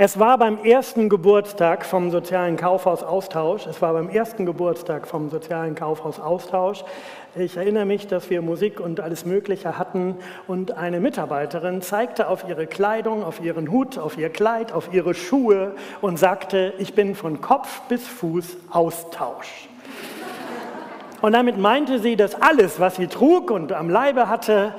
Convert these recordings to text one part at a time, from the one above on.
Es war beim ersten Geburtstag vom sozialen Kaufhaus Austausch. Es war beim ersten Geburtstag vom sozialen Kaufhaus Austausch. Ich erinnere mich, dass wir Musik und alles Mögliche hatten und eine Mitarbeiterin zeigte auf ihre Kleidung, auf ihren Hut, auf ihr Kleid, auf ihre Schuhe und sagte, ich bin von Kopf bis Fuß Austausch. Und damit meinte sie, dass alles, was sie trug und am Leibe hatte,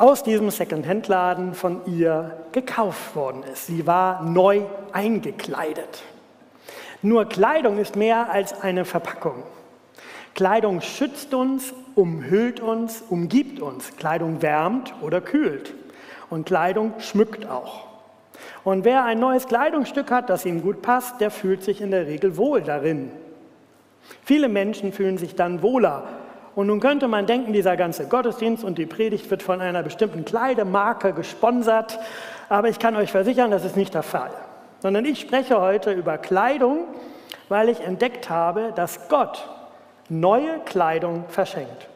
aus diesem Second-Hand-Laden von ihr gekauft worden ist. Sie war neu eingekleidet. Nur Kleidung ist mehr als eine Verpackung. Kleidung schützt uns, umhüllt uns, umgibt uns. Kleidung wärmt oder kühlt. Und Kleidung schmückt auch. Und wer ein neues Kleidungsstück hat, das ihm gut passt, der fühlt sich in der Regel wohl darin. Viele Menschen fühlen sich dann wohler und nun könnte man denken, dieser ganze Gottesdienst und die Predigt wird von einer bestimmten Kleidemarke gesponsert, aber ich kann euch versichern, das ist nicht der Fall. Sondern ich spreche heute über Kleidung, weil ich entdeckt habe, dass Gott neue Kleidung verschenkt.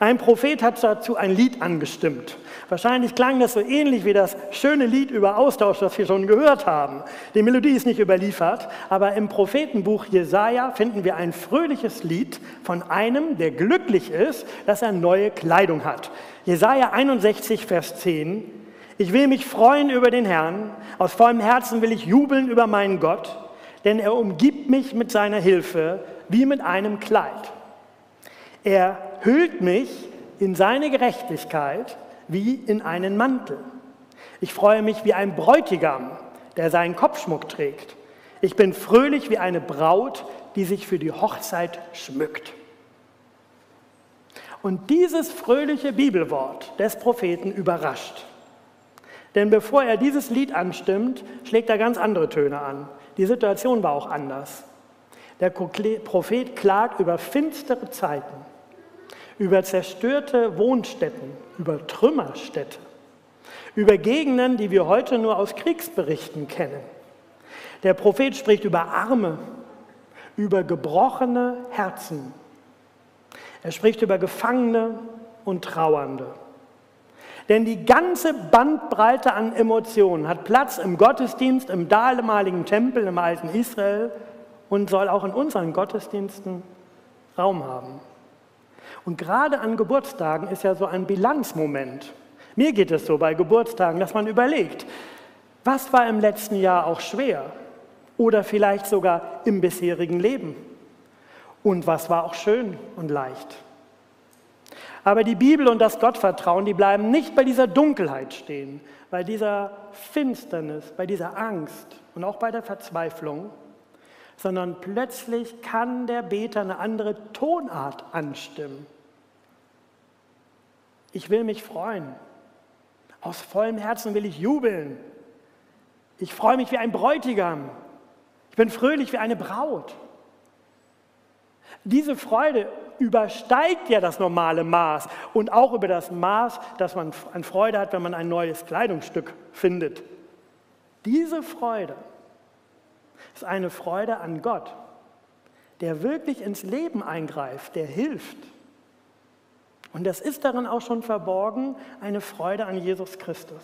Ein Prophet hat dazu ein Lied angestimmt. Wahrscheinlich klang das so ähnlich wie das schöne Lied über Austausch, das wir schon gehört haben. Die Melodie ist nicht überliefert, aber im Prophetenbuch Jesaja finden wir ein fröhliches Lied von einem, der glücklich ist, dass er neue Kleidung hat. Jesaja 61, Vers 10. Ich will mich freuen über den Herrn, aus vollem Herzen will ich jubeln über meinen Gott, denn er umgibt mich mit seiner Hilfe wie mit einem Kleid. Er hüllt mich in seine Gerechtigkeit wie in einen Mantel. Ich freue mich wie ein Bräutigam, der seinen Kopfschmuck trägt. Ich bin fröhlich wie eine Braut, die sich für die Hochzeit schmückt. Und dieses fröhliche Bibelwort des Propheten überrascht. Denn bevor er dieses Lied anstimmt, schlägt er ganz andere Töne an. Die Situation war auch anders. Der Prophet klagt über finstere Zeiten über zerstörte Wohnstätten, über Trümmerstädte, über Gegenden, die wir heute nur aus Kriegsberichten kennen. Der Prophet spricht über Arme, über gebrochene Herzen. Er spricht über Gefangene und Trauernde. Denn die ganze Bandbreite an Emotionen hat Platz im Gottesdienst, im damaligen Tempel, im alten Israel und soll auch in unseren Gottesdiensten Raum haben. Und gerade an Geburtstagen ist ja so ein Bilanzmoment. Mir geht es so bei Geburtstagen, dass man überlegt, was war im letzten Jahr auch schwer oder vielleicht sogar im bisherigen Leben und was war auch schön und leicht. Aber die Bibel und das Gottvertrauen, die bleiben nicht bei dieser Dunkelheit stehen, bei dieser Finsternis, bei dieser Angst und auch bei der Verzweiflung, sondern plötzlich kann der Beter eine andere Tonart anstimmen. Ich will mich freuen. Aus vollem Herzen will ich jubeln. Ich freue mich wie ein Bräutigam. Ich bin fröhlich wie eine Braut. Diese Freude übersteigt ja das normale Maß und auch über das Maß, das man an Freude hat, wenn man ein neues Kleidungsstück findet. Diese Freude ist eine Freude an Gott, der wirklich ins Leben eingreift, der hilft. Und das ist darin auch schon verborgen, eine Freude an Jesus Christus.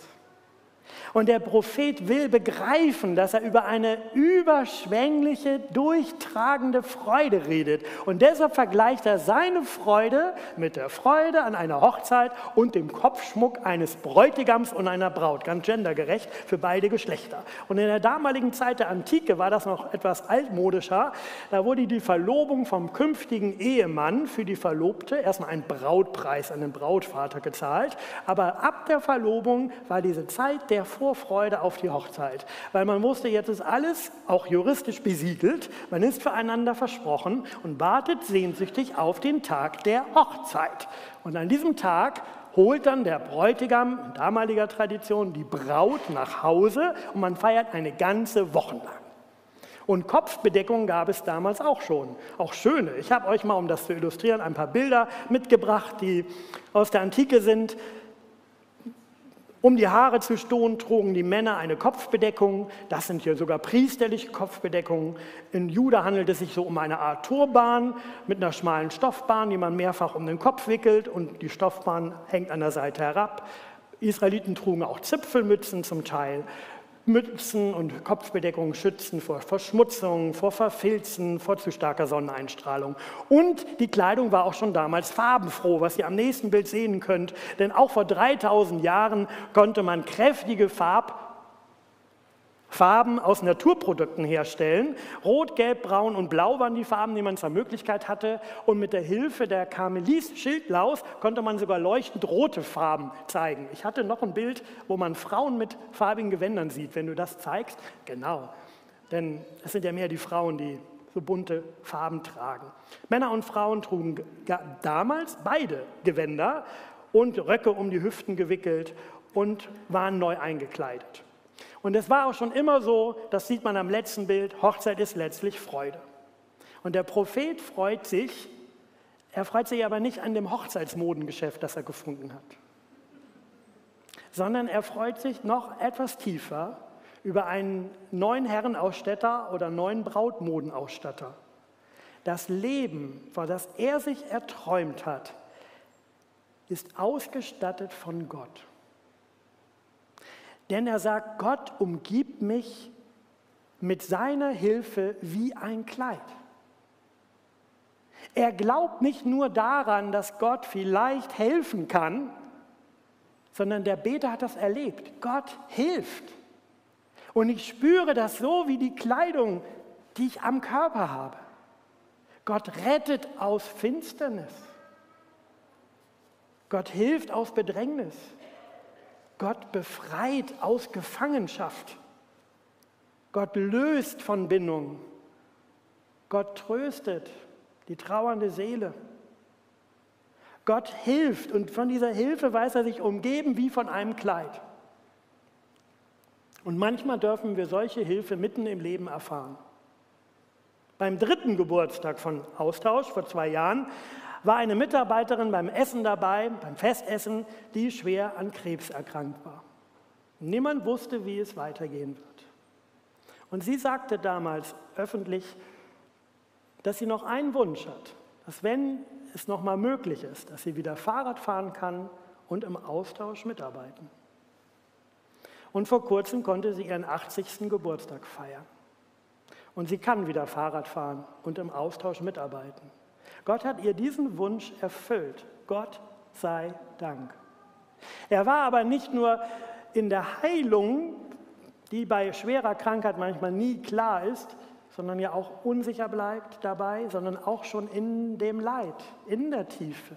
Und der Prophet will begreifen, dass er über eine überschwängliche, durchtragende Freude redet. Und deshalb vergleicht er seine Freude mit der Freude an einer Hochzeit und dem Kopfschmuck eines Bräutigams und einer Braut. Ganz gendergerecht für beide Geschlechter. Und in der damaligen Zeit der Antike war das noch etwas altmodischer. Da wurde die Verlobung vom künftigen Ehemann für die Verlobte erstmal ein Brautpreis an den Brautvater gezahlt. Aber ab der Verlobung war diese Zeit der Vor Vorfreude auf die Hochzeit, weil man wusste, jetzt ist alles auch juristisch besiegelt, man ist füreinander versprochen und wartet sehnsüchtig auf den Tag der Hochzeit. Und an diesem Tag holt dann der Bräutigam in damaliger Tradition die Braut nach Hause und man feiert eine ganze Woche lang. Und Kopfbedeckung gab es damals auch schon, auch schöne. Ich habe euch mal, um das zu illustrieren, ein paar Bilder mitgebracht, die aus der Antike sind. Um die Haare zu stoßen, trugen die Männer eine Kopfbedeckung. Das sind hier sogar priesterliche Kopfbedeckungen. In Juda handelt es sich so um eine Art Turban mit einer schmalen Stoffbahn, die man mehrfach um den Kopf wickelt und die Stoffbahn hängt an der Seite herab. Israeliten trugen auch Zipfelmützen zum Teil. Mützen und Kopfbedeckungen schützen vor Verschmutzung, vor Verfilzen, vor zu starker Sonneneinstrahlung. Und die Kleidung war auch schon damals farbenfroh, was ihr am nächsten Bild sehen könnt. Denn auch vor 3000 Jahren konnte man kräftige Farb Farben aus Naturprodukten herstellen. Rot, Gelb, Braun und Blau waren die Farben, die man zur Möglichkeit hatte. Und mit der Hilfe der Karmelis Schildlaus konnte man sogar leuchtend rote Farben zeigen. Ich hatte noch ein Bild, wo man Frauen mit farbigen Gewändern sieht. Wenn du das zeigst, genau. Denn es sind ja mehr die Frauen, die so bunte Farben tragen. Männer und Frauen trugen damals beide Gewänder und Röcke um die Hüften gewickelt und waren neu eingekleidet. Und es war auch schon immer so, das sieht man am letzten Bild, Hochzeit ist letztlich Freude. Und der Prophet freut sich, er freut sich aber nicht an dem Hochzeitsmodengeschäft, das er gefunden hat, sondern er freut sich noch etwas tiefer über einen neuen Herrenausstatter oder neuen Brautmodenausstatter. Das Leben, vor das er sich erträumt hat, ist ausgestattet von Gott. Denn er sagt, Gott umgibt mich mit seiner Hilfe wie ein Kleid. Er glaubt nicht nur daran, dass Gott vielleicht helfen kann, sondern der Beter hat das erlebt. Gott hilft. Und ich spüre das so wie die Kleidung, die ich am Körper habe. Gott rettet aus Finsternis. Gott hilft aus Bedrängnis. Gott befreit aus Gefangenschaft. Gott löst von Bindung. Gott tröstet die trauernde Seele. Gott hilft und von dieser Hilfe weiß er sich umgeben wie von einem Kleid. Und manchmal dürfen wir solche Hilfe mitten im Leben erfahren. Beim dritten Geburtstag von Austausch vor zwei Jahren war eine Mitarbeiterin beim Essen dabei, beim Festessen, die schwer an Krebs erkrankt war. Niemand wusste, wie es weitergehen wird. Und sie sagte damals öffentlich, dass sie noch einen Wunsch hat, dass wenn es noch mal möglich ist, dass sie wieder Fahrrad fahren kann und im Austausch mitarbeiten. Und vor kurzem konnte sie ihren 80. Geburtstag feiern. Und sie kann wieder Fahrrad fahren und im Austausch mitarbeiten. Gott hat ihr diesen Wunsch erfüllt. Gott sei Dank. Er war aber nicht nur in der Heilung, die bei schwerer Krankheit manchmal nie klar ist, sondern ja auch unsicher bleibt dabei, sondern auch schon in dem Leid, in der Tiefe,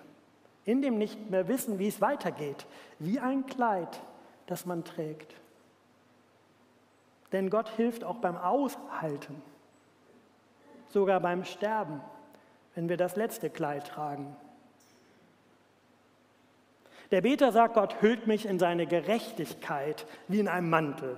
in dem nicht mehr wissen, wie es weitergeht, wie ein Kleid, das man trägt. Denn Gott hilft auch beim Aushalten, sogar beim Sterben wenn wir das letzte Kleid tragen. Der Beter sagt, Gott hüllt mich in seine Gerechtigkeit wie in einem Mantel.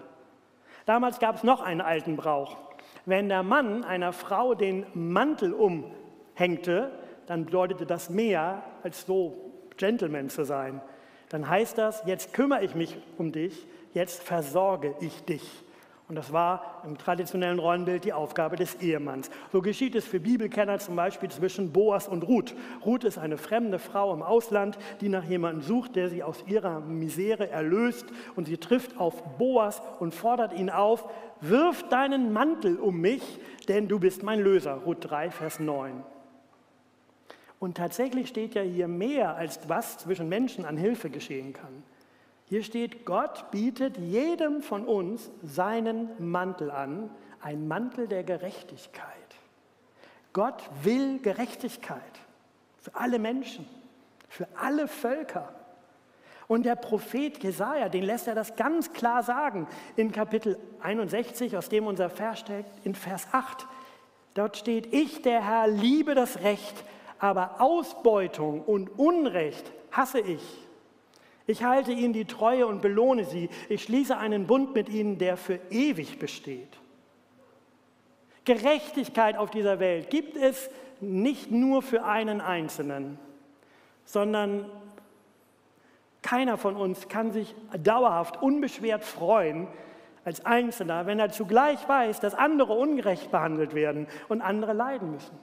Damals gab es noch einen alten Brauch. Wenn der Mann einer Frau den Mantel umhängte, dann bedeutete das mehr als so Gentleman zu sein. Dann heißt das, jetzt kümmere ich mich um dich, jetzt versorge ich dich. Und das war im traditionellen Rollenbild die Aufgabe des Ehemanns. So geschieht es für Bibelkenner zum Beispiel zwischen Boas und Ruth. Ruth ist eine fremde Frau im Ausland, die nach jemandem sucht, der sie aus ihrer Misere erlöst. Und sie trifft auf Boas und fordert ihn auf, wirf deinen Mantel um mich, denn du bist mein Löser. Ruth 3, Vers 9. Und tatsächlich steht ja hier mehr, als was zwischen Menschen an Hilfe geschehen kann. Hier steht, Gott bietet jedem von uns seinen Mantel an, ein Mantel der Gerechtigkeit. Gott will Gerechtigkeit für alle Menschen, für alle Völker. Und der Prophet Jesaja, den lässt er das ganz klar sagen in Kapitel 61, aus dem unser Vers steht, in Vers 8. Dort steht: Ich, der Herr, liebe das Recht, aber Ausbeutung und Unrecht hasse ich. Ich halte ihnen die Treue und belohne sie. Ich schließe einen Bund mit ihnen, der für ewig besteht. Gerechtigkeit auf dieser Welt gibt es nicht nur für einen Einzelnen, sondern keiner von uns kann sich dauerhaft unbeschwert freuen als Einzelner, wenn er zugleich weiß, dass andere ungerecht behandelt werden und andere leiden müssen.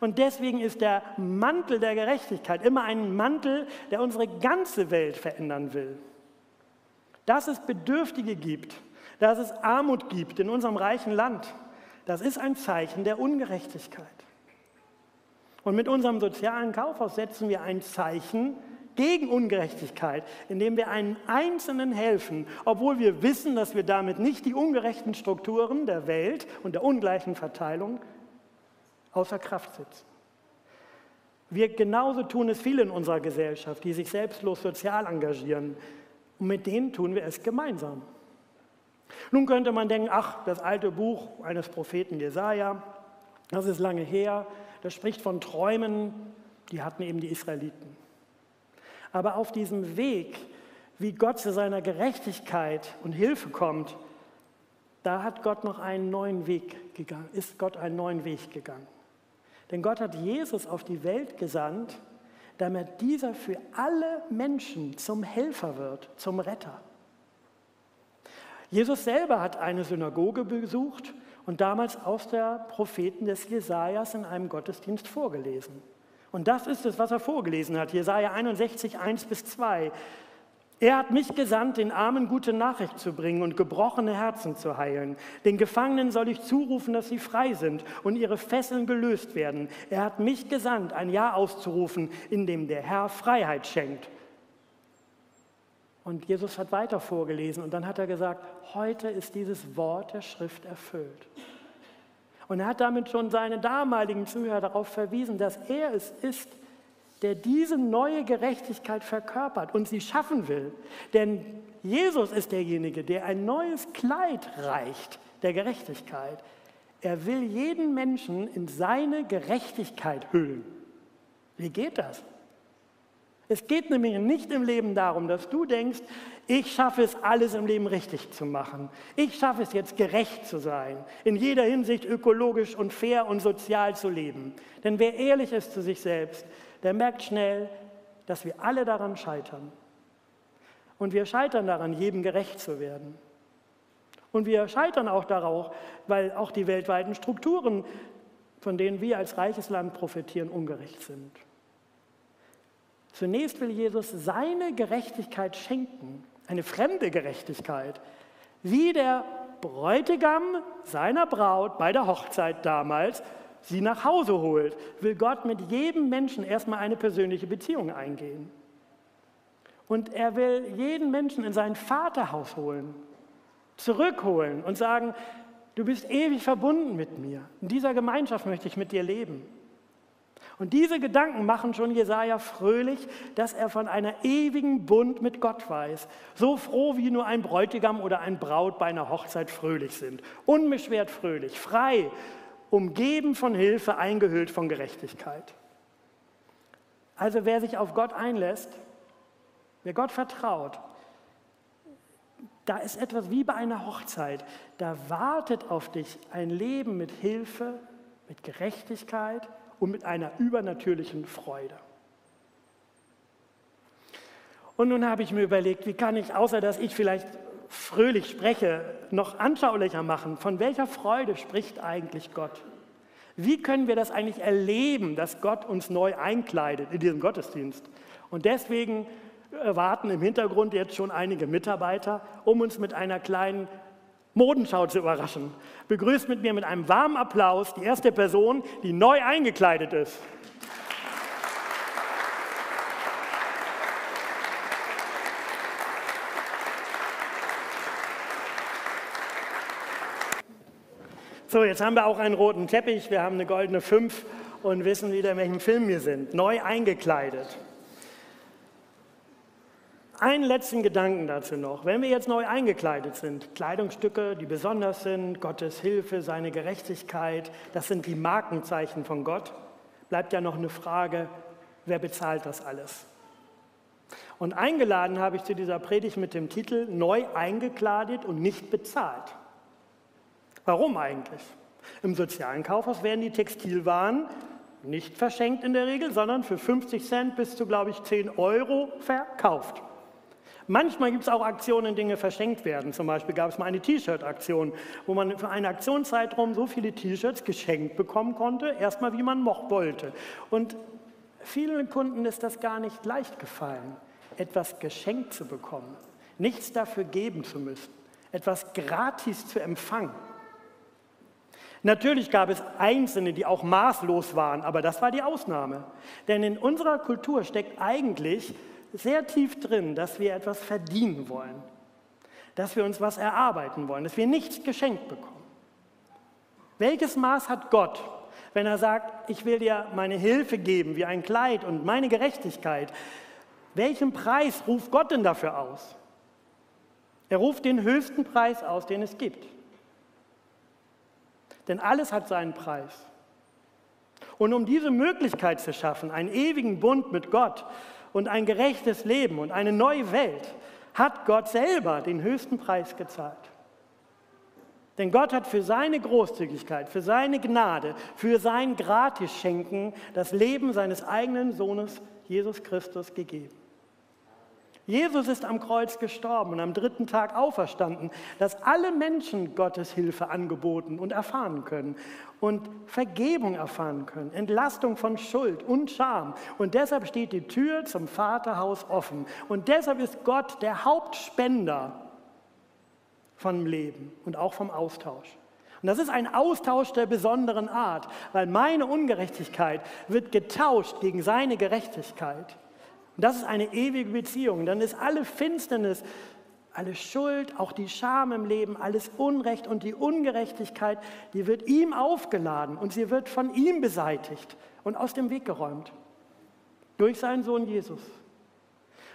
Und deswegen ist der Mantel der Gerechtigkeit immer ein Mantel, der unsere ganze Welt verändern will. Dass es Bedürftige gibt, dass es Armut gibt in unserem reichen Land, das ist ein Zeichen der Ungerechtigkeit. Und mit unserem sozialen Kaufhaus setzen wir ein Zeichen gegen Ungerechtigkeit, indem wir einen Einzelnen helfen, obwohl wir wissen, dass wir damit nicht die ungerechten Strukturen der Welt und der ungleichen Verteilung außer Kraft setzen. Wir genauso tun es viele in unserer Gesellschaft, die sich selbstlos sozial engagieren. Und mit denen tun wir es gemeinsam. Nun könnte man denken, ach, das alte Buch eines Propheten Jesaja, das ist lange her, das spricht von Träumen, die hatten eben die Israeliten. Aber auf diesem Weg, wie Gott zu seiner Gerechtigkeit und Hilfe kommt, da hat Gott noch einen neuen Weg gegangen, ist Gott einen neuen Weg gegangen. Denn Gott hat Jesus auf die Welt gesandt, damit dieser für alle Menschen zum Helfer wird, zum Retter. Jesus selber hat eine Synagoge besucht und damals aus der Propheten des Jesajas in einem Gottesdienst vorgelesen. Und das ist es, was er vorgelesen hat. Jesaja 61, 1 bis 2. Er hat mich gesandt, den Armen gute Nachricht zu bringen und gebrochene Herzen zu heilen. Den Gefangenen soll ich zurufen, dass sie frei sind und ihre Fesseln gelöst werden. Er hat mich gesandt, ein Jahr auszurufen, in dem der Herr Freiheit schenkt. Und Jesus hat weiter vorgelesen und dann hat er gesagt, heute ist dieses Wort der Schrift erfüllt. Und er hat damit schon seine damaligen Zuhörer darauf verwiesen, dass er es ist, der diese neue Gerechtigkeit verkörpert und sie schaffen will. Denn Jesus ist derjenige, der ein neues Kleid reicht der Gerechtigkeit. Er will jeden Menschen in seine Gerechtigkeit hüllen. Wie geht das? Es geht nämlich nicht im Leben darum, dass du denkst, ich schaffe es alles im Leben richtig zu machen. Ich schaffe es jetzt gerecht zu sein, in jeder Hinsicht ökologisch und fair und sozial zu leben. Denn wer ehrlich ist zu sich selbst, der merkt schnell, dass wir alle daran scheitern. Und wir scheitern daran, jedem gerecht zu werden. Und wir scheitern auch darauf, weil auch die weltweiten Strukturen, von denen wir als reiches Land profitieren, ungerecht sind. Zunächst will Jesus seine Gerechtigkeit schenken, eine fremde Gerechtigkeit, wie der Bräutigam seiner Braut bei der Hochzeit damals sie nach Hause holt, will Gott mit jedem Menschen erstmal eine persönliche Beziehung eingehen. Und er will jeden Menschen in sein Vaterhaus holen, zurückholen und sagen, du bist ewig verbunden mit mir. In dieser Gemeinschaft möchte ich mit dir leben. Und diese Gedanken machen schon Jesaja fröhlich, dass er von einer ewigen Bund mit Gott weiß. So froh wie nur ein Bräutigam oder ein Braut bei einer Hochzeit fröhlich sind. Unbeschwert fröhlich, frei, umgeben von Hilfe, eingehüllt von Gerechtigkeit. Also wer sich auf Gott einlässt, wer Gott vertraut, da ist etwas wie bei einer Hochzeit. Da wartet auf dich ein Leben mit Hilfe, mit Gerechtigkeit, und mit einer übernatürlichen Freude. Und nun habe ich mir überlegt, wie kann ich, außer dass ich vielleicht fröhlich spreche, noch anschaulicher machen, von welcher Freude spricht eigentlich Gott? Wie können wir das eigentlich erleben, dass Gott uns neu einkleidet in diesem Gottesdienst? Und deswegen warten im Hintergrund jetzt schon einige Mitarbeiter, um uns mit einer kleinen Modenschau zu überraschen. Begrüßt mit mir mit einem warmen Applaus die erste Person, die neu eingekleidet ist. So, jetzt haben wir auch einen roten Teppich, wir haben eine goldene 5 und wissen wieder, in welchem Film wir sind. Neu eingekleidet. Einen letzten Gedanken dazu noch. Wenn wir jetzt neu eingekleidet sind, Kleidungsstücke, die besonders sind, Gottes Hilfe, seine Gerechtigkeit, das sind die Markenzeichen von Gott, bleibt ja noch eine Frage, wer bezahlt das alles? Und eingeladen habe ich zu dieser Predigt mit dem Titel Neu eingekleidet und nicht bezahlt. Warum eigentlich? Im sozialen Kaufhaus werden die Textilwaren nicht verschenkt in der Regel, sondern für 50 Cent bis zu, glaube ich, 10 Euro verkauft. Manchmal gibt es auch Aktionen, in denen Dinge verschenkt werden. Zum Beispiel gab es mal eine T-Shirt-Aktion, wo man für einen Aktionszeitraum so viele T-Shirts geschenkt bekommen konnte, erstmal wie man mocht wollte. Und vielen Kunden ist das gar nicht leicht gefallen, etwas geschenkt zu bekommen, nichts dafür geben zu müssen, etwas gratis zu empfangen. Natürlich gab es Einzelne, die auch maßlos waren, aber das war die Ausnahme. Denn in unserer Kultur steckt eigentlich sehr tief drin, dass wir etwas verdienen wollen, dass wir uns was erarbeiten wollen, dass wir nichts geschenkt bekommen. Welches Maß hat Gott, wenn er sagt, ich will dir meine Hilfe geben wie ein Kleid und meine Gerechtigkeit? Welchen Preis ruft Gott denn dafür aus? Er ruft den höchsten Preis aus, den es gibt. Denn alles hat seinen Preis. Und um diese Möglichkeit zu schaffen, einen ewigen Bund mit Gott und ein gerechtes Leben und eine neue Welt, hat Gott selber den höchsten Preis gezahlt. Denn Gott hat für seine Großzügigkeit, für seine Gnade, für sein Gratisschenken das Leben seines eigenen Sohnes Jesus Christus gegeben. Jesus ist am Kreuz gestorben und am dritten Tag auferstanden, dass alle Menschen Gottes Hilfe angeboten und erfahren können und Vergebung erfahren können, Entlastung von Schuld und Scham. Und deshalb steht die Tür zum Vaterhaus offen. Und deshalb ist Gott der Hauptspender vom Leben und auch vom Austausch. Und das ist ein Austausch der besonderen Art, weil meine Ungerechtigkeit wird getauscht gegen seine Gerechtigkeit. Und das ist eine ewige Beziehung. Dann ist alle Finsternis, alle Schuld, auch die Scham im Leben, alles Unrecht und die Ungerechtigkeit, die wird ihm aufgeladen und sie wird von ihm beseitigt und aus dem Weg geräumt. Durch seinen Sohn Jesus.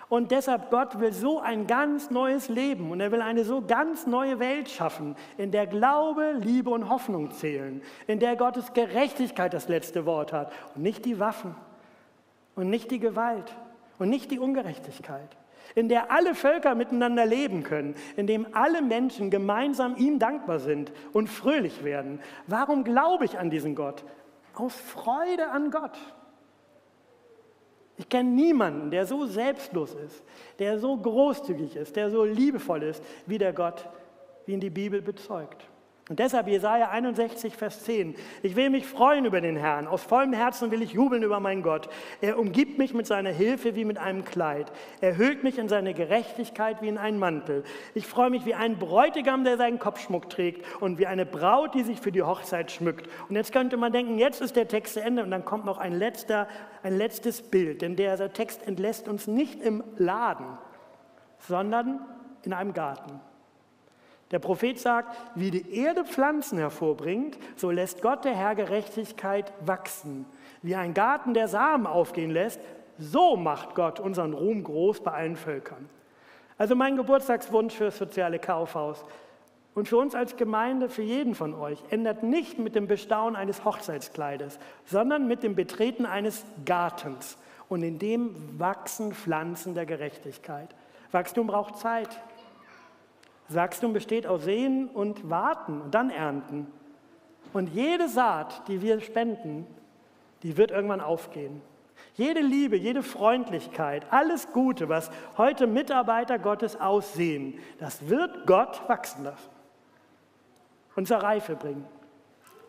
Und deshalb, Gott will so ein ganz neues Leben und er will eine so ganz neue Welt schaffen, in der Glaube, Liebe und Hoffnung zählen, in der Gottes Gerechtigkeit das letzte Wort hat und nicht die Waffen und nicht die Gewalt und nicht die Ungerechtigkeit, in der alle Völker miteinander leben können, in dem alle Menschen gemeinsam ihm dankbar sind und fröhlich werden. Warum glaube ich an diesen Gott? Aus Freude an Gott. Ich kenne niemanden, der so selbstlos ist, der so großzügig ist, der so liebevoll ist, wie der Gott, wie ihn die Bibel bezeugt. Und deshalb Jesaja 61, Vers 10. Ich will mich freuen über den Herrn. Aus vollem Herzen will ich jubeln über meinen Gott. Er umgibt mich mit seiner Hilfe wie mit einem Kleid. Er hüllt mich in seine Gerechtigkeit wie in einen Mantel. Ich freue mich wie ein Bräutigam, der seinen Kopfschmuck trägt und wie eine Braut, die sich für die Hochzeit schmückt. Und jetzt könnte man denken, jetzt ist der Text zu Ende und dann kommt noch ein, letzter, ein letztes Bild. Denn der Text entlässt uns nicht im Laden, sondern in einem Garten. Der Prophet sagt, wie die Erde Pflanzen hervorbringt, so lässt Gott der Herr Gerechtigkeit wachsen. Wie ein Garten der Samen aufgehen lässt, so macht Gott unseren Ruhm groß bei allen Völkern. Also mein Geburtstagswunsch für das soziale Kaufhaus und für uns als Gemeinde, für jeden von euch, ändert nicht mit dem Bestaunen eines Hochzeitskleides, sondern mit dem Betreten eines Gartens. Und in dem wachsen Pflanzen der Gerechtigkeit. Wachstum braucht Zeit. Wachstum besteht aus Sehen und Warten und dann Ernten. Und jede Saat, die wir spenden, die wird irgendwann aufgehen. Jede Liebe, jede Freundlichkeit, alles Gute, was heute Mitarbeiter Gottes aussehen, das wird Gott wachsen lassen und zur Reife bringen.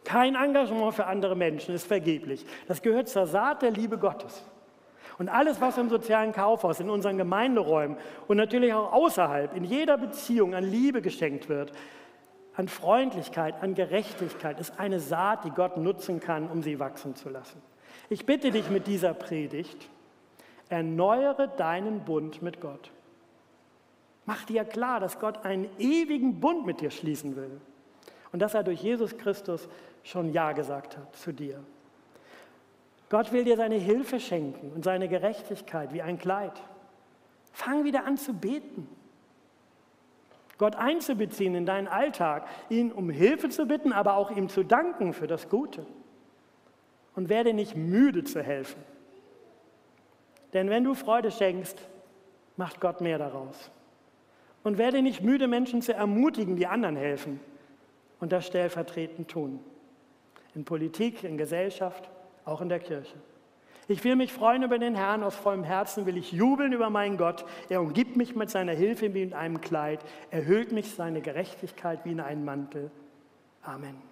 Kein Engagement für andere Menschen ist vergeblich. Das gehört zur Saat der Liebe Gottes. Und alles, was im sozialen Kaufhaus, in unseren Gemeinderäumen und natürlich auch außerhalb, in jeder Beziehung an Liebe geschenkt wird, an Freundlichkeit, an Gerechtigkeit, ist eine Saat, die Gott nutzen kann, um sie wachsen zu lassen. Ich bitte dich mit dieser Predigt, erneuere deinen Bund mit Gott. Mach dir klar, dass Gott einen ewigen Bund mit dir schließen will und dass er durch Jesus Christus schon Ja gesagt hat zu dir. Gott will dir seine Hilfe schenken und seine Gerechtigkeit wie ein Kleid. Fang wieder an zu beten. Gott einzubeziehen in deinen Alltag, ihn um Hilfe zu bitten, aber auch ihm zu danken für das Gute. Und werde nicht müde zu helfen. Denn wenn du Freude schenkst, macht Gott mehr daraus. Und werde nicht müde, Menschen zu ermutigen, die anderen helfen und das stellvertretend tun. In Politik, in Gesellschaft auch in der Kirche. Ich will mich freuen über den Herrn, aus vollem Herzen will ich jubeln über meinen Gott. Er umgibt mich mit seiner Hilfe wie in einem Kleid, er hüllt mich seine Gerechtigkeit wie in einen Mantel. Amen.